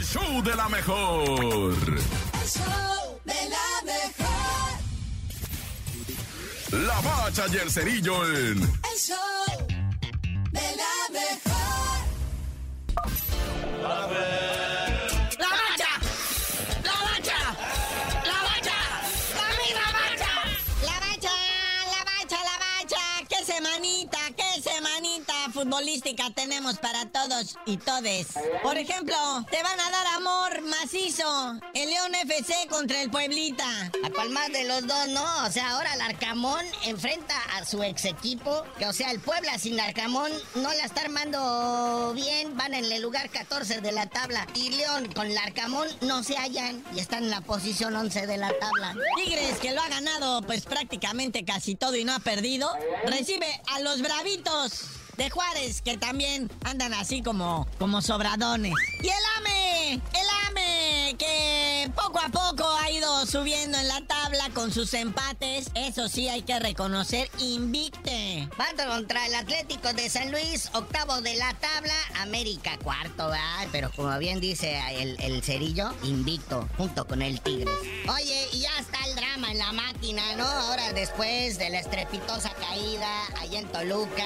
el show de la mejor. El show de la mejor. La bacha y el cerillo en El show de la mejor. ¡La bacha! ¡La bacha! ¡La bacha! ¡Dame la bacha! La bacha, la bacha, la bacha. ¡Qué semanita, qué semanita futbolística tenemos para todos y todes! Por ejemplo, te van a dar amor macizo. El León FC contra el Pueblita. ¿A cuál más de los dos, no? O sea, ahora el Arcamón enfrenta a su ex equipo. Que, o sea, el Puebla sin Arcamón no la está armando bien. Van en el lugar 14 de la tabla. Y León con el Arcamón no se hallan y están en la posición 11 de la tabla. Tigres, que lo ha ganado pues prácticamente casi todo y no ha perdido, recibe a los bravitos de Juárez, que también andan así como, como sobradones. Y el AME, el AME, que poco a poco ha ido subiendo en la tabla con sus empates. Eso sí, hay que reconocer, invicte. Van contra el Atlético de San Luis, octavo de la tabla, América cuarto, ¿verdad? Pero como bien dice el, el Cerillo, invicto, junto con el Tigres. Oye, y ya está en la máquina, ¿no? Ahora después de la estrepitosa caída allá en Toluca,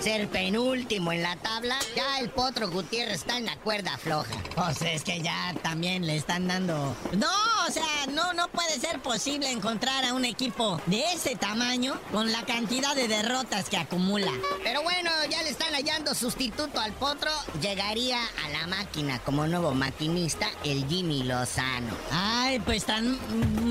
ser penúltimo en la tabla, ya el Potro Gutiérrez está en la cuerda floja. Pues es que ya también le están dando. No, o sea, no, no puede ser posible encontrar a un equipo de ese tamaño con la cantidad de derrotas que acumula. Pero bueno, ya le están hallando sustituto al Potro. Llegaría a la máquina como nuevo maquinista el Jimmy Lozano. Ay, pues tan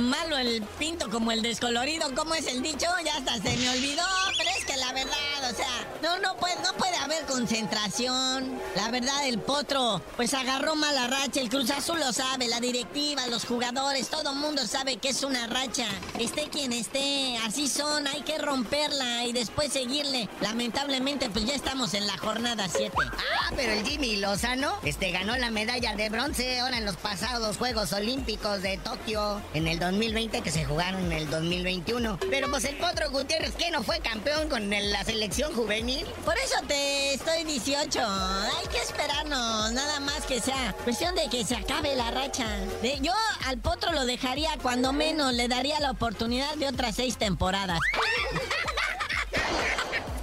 malo el pinto como el descolorido, ¿cómo es el dicho? Ya hasta se me olvidó, pero la verdad, o sea, no, no puede, no puede haber concentración. La verdad, el potro, pues agarró mala racha, el Cruz Azul lo sabe, la directiva, los jugadores, todo el mundo sabe que es una racha. Esté quien esté, así son, hay que romperla y después seguirle. Lamentablemente, pues ya estamos en la jornada 7. Ah, pero el Jimmy Lozano, este, ganó la medalla de bronce ahora en los pasados Juegos Olímpicos de Tokio en el 2020 que se jugaron en el 2021. Pero pues el Potro Gutiérrez, que no fue campeón con el- la selección juvenil? Por eso te estoy 18. Hay que esperarnos, nada más que sea cuestión de que se acabe la racha. De- yo al potro lo dejaría cuando menos, le daría la oportunidad de otras seis temporadas.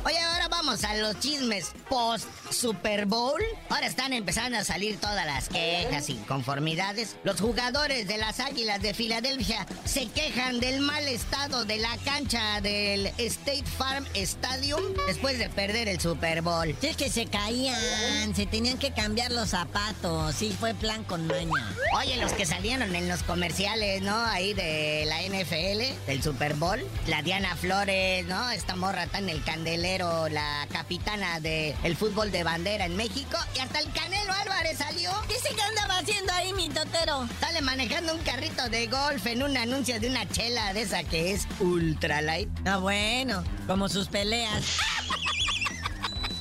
Oye, ahora vamos a los chismes post Super Bowl. Ahora están empezando a salir todas las quejas y conformidades. Los jugadores de las Águilas de Filadelfia se quejan del mal estado de la cancha del State Farm Stadium después de perder el Super Bowl. Si es que se caían, se tenían que cambiar los zapatos. Sí, fue plan con maña. Oye, los que salieron en los comerciales, ¿no? Ahí de la NFL, del Super Bowl. La Diana Flores, ¿no? Esta morra está en el candelero, la capitana del el fútbol de bandera en México. Y hasta el Canelo Álvarez salió. Dice que andaba haciendo ahí mi totero. Sale manejando un carrito de golf en un anuncio de una chela de esa que es ultra light. Ah, bueno, como sus peleas.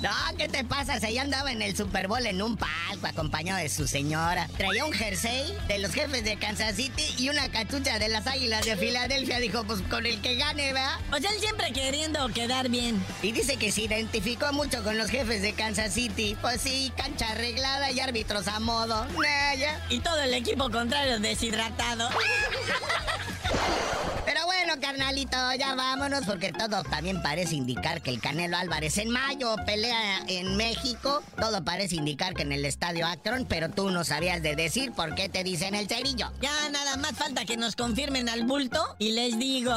No, ¿qué te pasa? Se ya andaba en el Super Bowl en un palco acompañado de su señora. Traía un jersey de los jefes de Kansas City y una cachucha de las águilas de Filadelfia. Dijo, pues con el que gane, ¿verdad? O sea, él siempre queriendo quedar bien. Y dice que se identificó mucho con los jefes de Kansas City. Pues sí, cancha arreglada y árbitros a modo. Nah, ya. Y todo el equipo contrario deshidratado. Bueno, carnalito, ya vámonos porque todo también parece indicar que el Canelo Álvarez en mayo pelea en México. Todo parece indicar que en el estadio Akron, pero tú no sabías de decir por qué te dicen el cerillo. Ya nada más falta que nos confirmen al bulto y les digo.